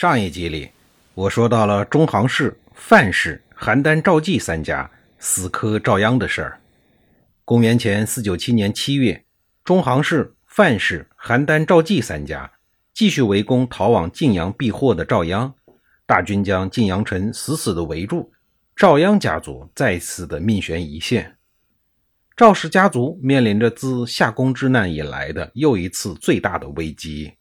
上一集里，我说到了中行氏、范氏、邯郸赵纪三家死磕赵鞅的事儿。公元前四九七年七月，中行氏、范氏、邯郸赵纪三家继续围攻逃往晋阳避祸的赵鞅，大军将晋阳城死死地围住，赵鞅家族再次的命悬一线。赵氏家族面临着自夏宫之难以来的又一次最大的危机。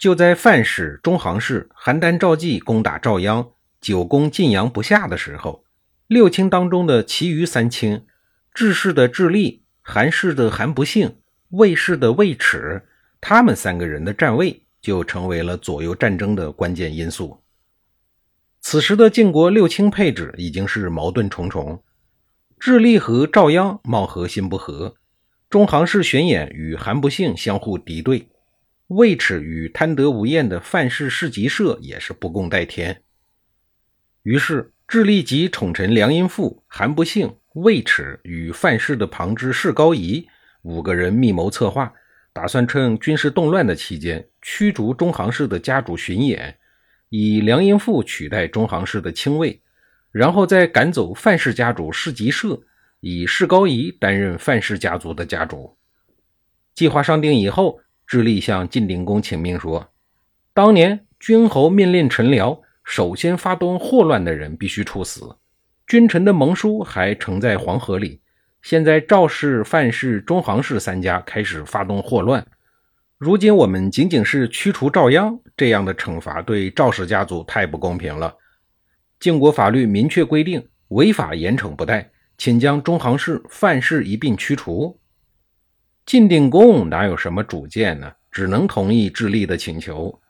就在范氏、中行氏、邯郸赵纪攻打赵鞅、久攻晋阳不下的时候，六卿当中的其余三卿，智氏的智利、韩氏的韩不幸、魏氏的魏齿，他们三个人的站位就成为了左右战争的关键因素。此时的晋国六卿配置已经是矛盾重重，智利和赵鞅貌合心不合，中行氏玄衍与韩不幸相互敌对。魏齿与贪得无厌的范氏市集社也是不共戴天。于是，智利及宠臣梁荫富、韩不幸、魏齿与范氏的旁支士高仪五个人密谋策划，打算趁军事动乱的期间驱逐中行氏的家主巡演，以梁荫富取代中行氏的亲卫，然后再赶走范氏家主世集社，以士高仪担任范氏家族的家主。计划商定以后。智利向晋定公请命说：“当年君侯命令臣僚，首先发动祸乱的人必须处死。君臣的盟书还呈在黄河里。现在赵氏、范氏、中行氏三家开始发动祸乱。如今我们仅仅是驱除赵鞅，这样的惩罚对赵氏家族太不公平了。晋国法律明确规定，违法严惩不贷，请将中行氏、范氏一并驱除。”晋定公哪有什么主见呢？只能同意智利的请求。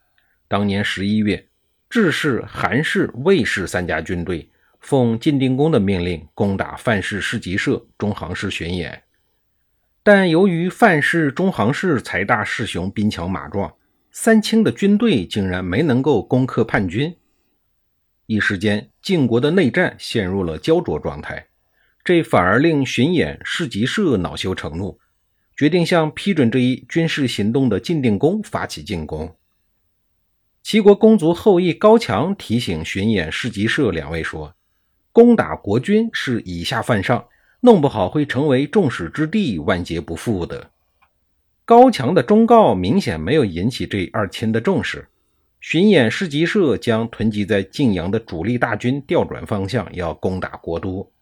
当年十一月，智氏、韩氏、魏氏三家军队奉晋定公的命令攻打范氏市集社、中行氏巡演。但由于范氏、中行氏财大势雄、兵强马壮，三清的军队竟然没能够攻克叛军。一时间，晋国的内战陷入了焦灼状态，这反而令巡演、市集社恼羞成怒。决定向批准这一军事行动的晋定公发起进攻。齐国公族后裔高强提醒巡演市集社两位说：“攻打国君是以下犯上，弄不好会成为众矢之的，万劫不复的。”高强的忠告明显没有引起这二亲的重视。巡演市集社将囤积在晋阳的主力大军调转方向，要攻打国都。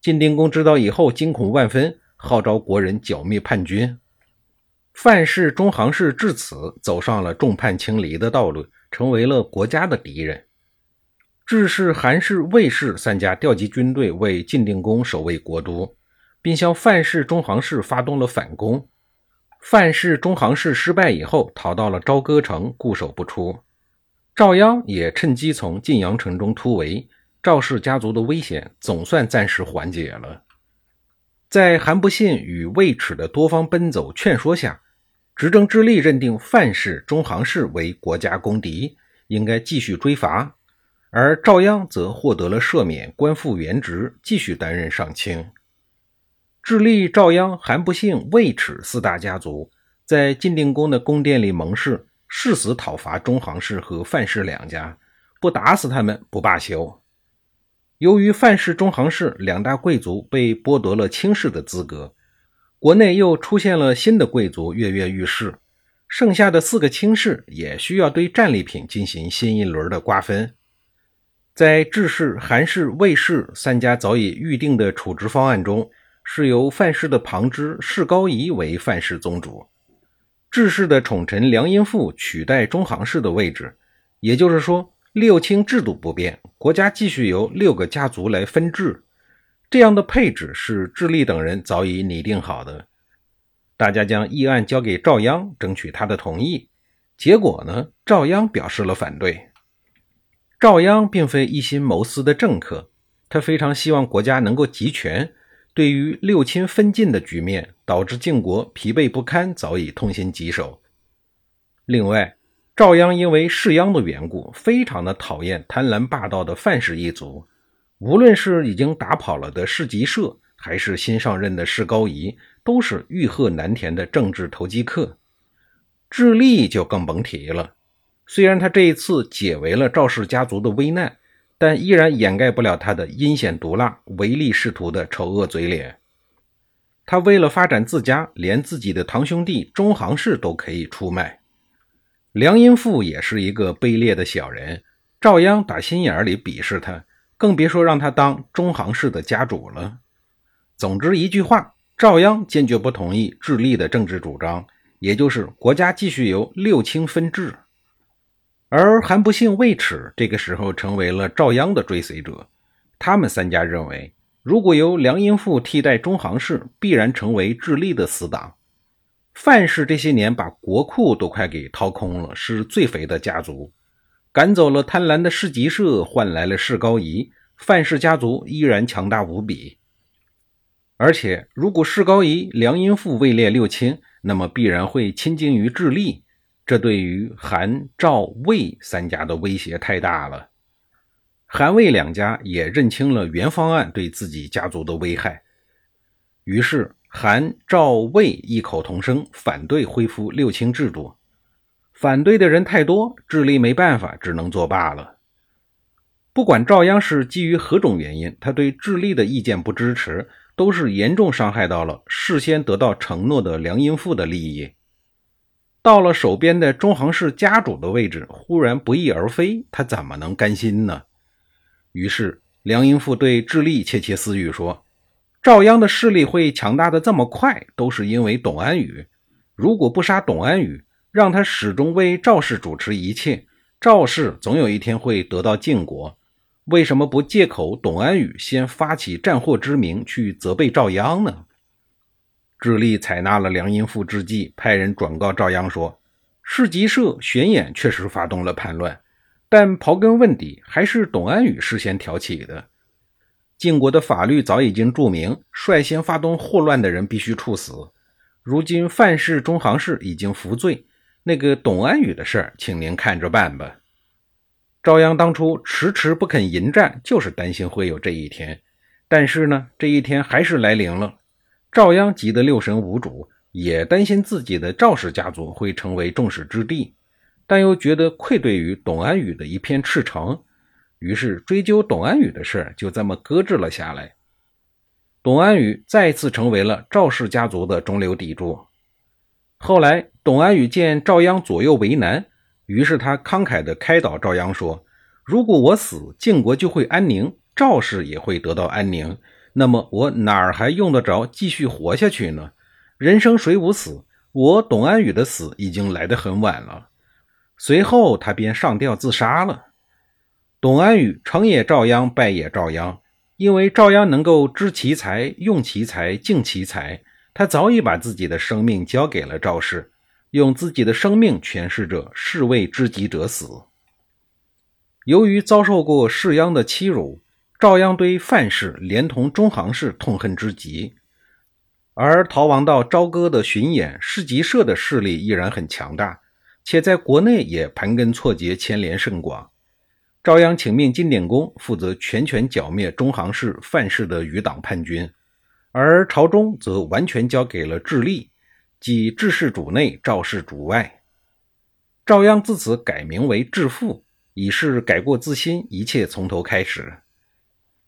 晋定公知道以后，惊恐万分。号召国人剿灭叛军，范氏、中行氏至此走上了众叛亲离的道路，成为了国家的敌人。智氏、韩氏、魏氏三家调集军队为晋定公守卫国都，并向范氏、中行氏发动了反攻。范氏、中行氏失败以后，逃到了朝歌城，固守不出。赵鞅也趁机从晋阳城中突围，赵氏家族的危险总算暂时缓解了。在韩不信与魏齿的多方奔走劝说下，执政智利认定范氏、中行氏为国家公敌，应该继续追罚；而赵鞅则获得了赦免，官复原职，继续担任上卿。智利、赵鞅、韩不信、魏齿四大家族在晋定公的宫殿里盟誓，誓死讨伐中行氏和范氏两家，不打死他们不罢休。由于范氏、中行氏两大贵族被剥夺了卿士的资格，国内又出现了新的贵族跃跃欲试，剩下的四个卿士也需要对战利品进行新一轮的瓜分。在智氏、韩氏、魏氏三家早已预定的处置方案中，是由范氏的旁支士高仪为范氏宗主，智氏的宠臣梁荫父取代中行氏的位置，也就是说。六卿制度不变，国家继续由六个家族来分治，这样的配置是智利等人早已拟定好的。大家将议案交给赵鞅，争取他的同意。结果呢，赵鞅表示了反对。赵鞅并非一心谋私的政客，他非常希望国家能够集权。对于六亲分晋的局面，导致晋国疲惫不堪，早已痛心疾首。另外，赵鞅因为世鞅的缘故，非常的讨厌贪婪霸道的范氏一族。无论是已经打跑了的士吉社，还是新上任的士高仪，都是欲壑难填的政治投机客。智利就更甭提了。虽然他这一次解围了赵氏家族的危难。但依然掩盖不了他的阴险毒辣、唯利是图的丑恶嘴脸。他为了发展自家，连自己的堂兄弟中行氏都可以出卖。梁荫父也是一个卑劣的小人，赵鞅打心眼里鄙视他，更别说让他当中行氏的家主了。总之一句话，赵鞅坚决不同意智利的政治主张，也就是国家继续由六卿分治。而韩不幸、魏齿这个时候成为了赵鞅的追随者。他们三家认为，如果由梁荫父替代中行氏，必然成为智利的死党。范氏这些年把国库都快给掏空了，是最肥的家族。赶走了贪婪的世吉社，换来了世高仪，范氏家族依然强大无比。而且，如果世高仪、梁荫富位列六卿，那么必然会亲近于智利。这对于韩、赵、魏三家的威胁太大了。韩魏两家也认清了原方案对自己家族的危害，于是韩、赵、魏异口同声反对恢复六卿制度。反对的人太多，智利没办法，只能作罢了。不管赵鞅是基于何种原因，他对智利的意见不支持，都是严重伤害到了事先得到承诺的梁荫富的利益。到了手边的中行氏家主的位置，忽然不翼而飞，他怎么能甘心呢？于是梁英富对智利窃窃私语说：“赵鞅的势力会强大的这么快，都是因为董安宇。如果不杀董安宇，让他始终为赵氏主持一切，赵氏总有一天会得到晋国。为什么不借口董安宇先发起战祸之名去责备赵鞅呢？”智利采纳了梁荫父之计，派人转告赵鞅说：“市集社玄衍确实发动了叛乱，但刨根问底，还是董安宇事先挑起的。晋国的法律早已经注明，率先发动祸乱的人必须处死。如今范氏、中行氏已经服罪，那个董安宇的事儿，请您看着办吧。”赵鞅当初迟迟不肯迎战，就是担心会有这一天。但是呢，这一天还是来临了。赵鞅急得六神无主，也担心自己的赵氏家族会成为众矢之的，但又觉得愧对于董安宇的一片赤诚，于是追究董安宇的事就这么搁置了下来。董安宇再次成为了赵氏家族的中流砥柱。后来，董安宇见赵鞅左右为难，于是他慷慨地开导赵鞅说：“如果我死，晋国就会安宁，赵氏也会得到安宁。”那么我哪儿还用得着继续活下去呢？人生谁无死？我董安宇的死已经来得很晚了。随后他便上吊自杀了。董安宇成也赵鞅，败也赵鞅。因为赵鞅能够知其才、用其才、敬其才，他早已把自己的生命交给了赵氏，用自己的生命诠释着“士为知己者死”。由于遭受过士鞅的欺辱。赵鞅对范氏连同中行氏痛恨之极，而逃亡到朝歌的巡演市集社的势力依然很强大，且在国内也盘根错节，牵连甚广。赵鞅请命金典公负责全权剿灭中行氏、范氏的余党叛军，而朝中则完全交给了智利，即智氏主内，赵氏主外。赵鞅自此改名为智父，以示改过自新，一切从头开始。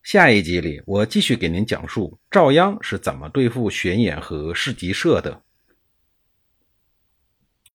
下一集里，我继续给您讲述赵鞅是怎么对付玄衍和市集社的。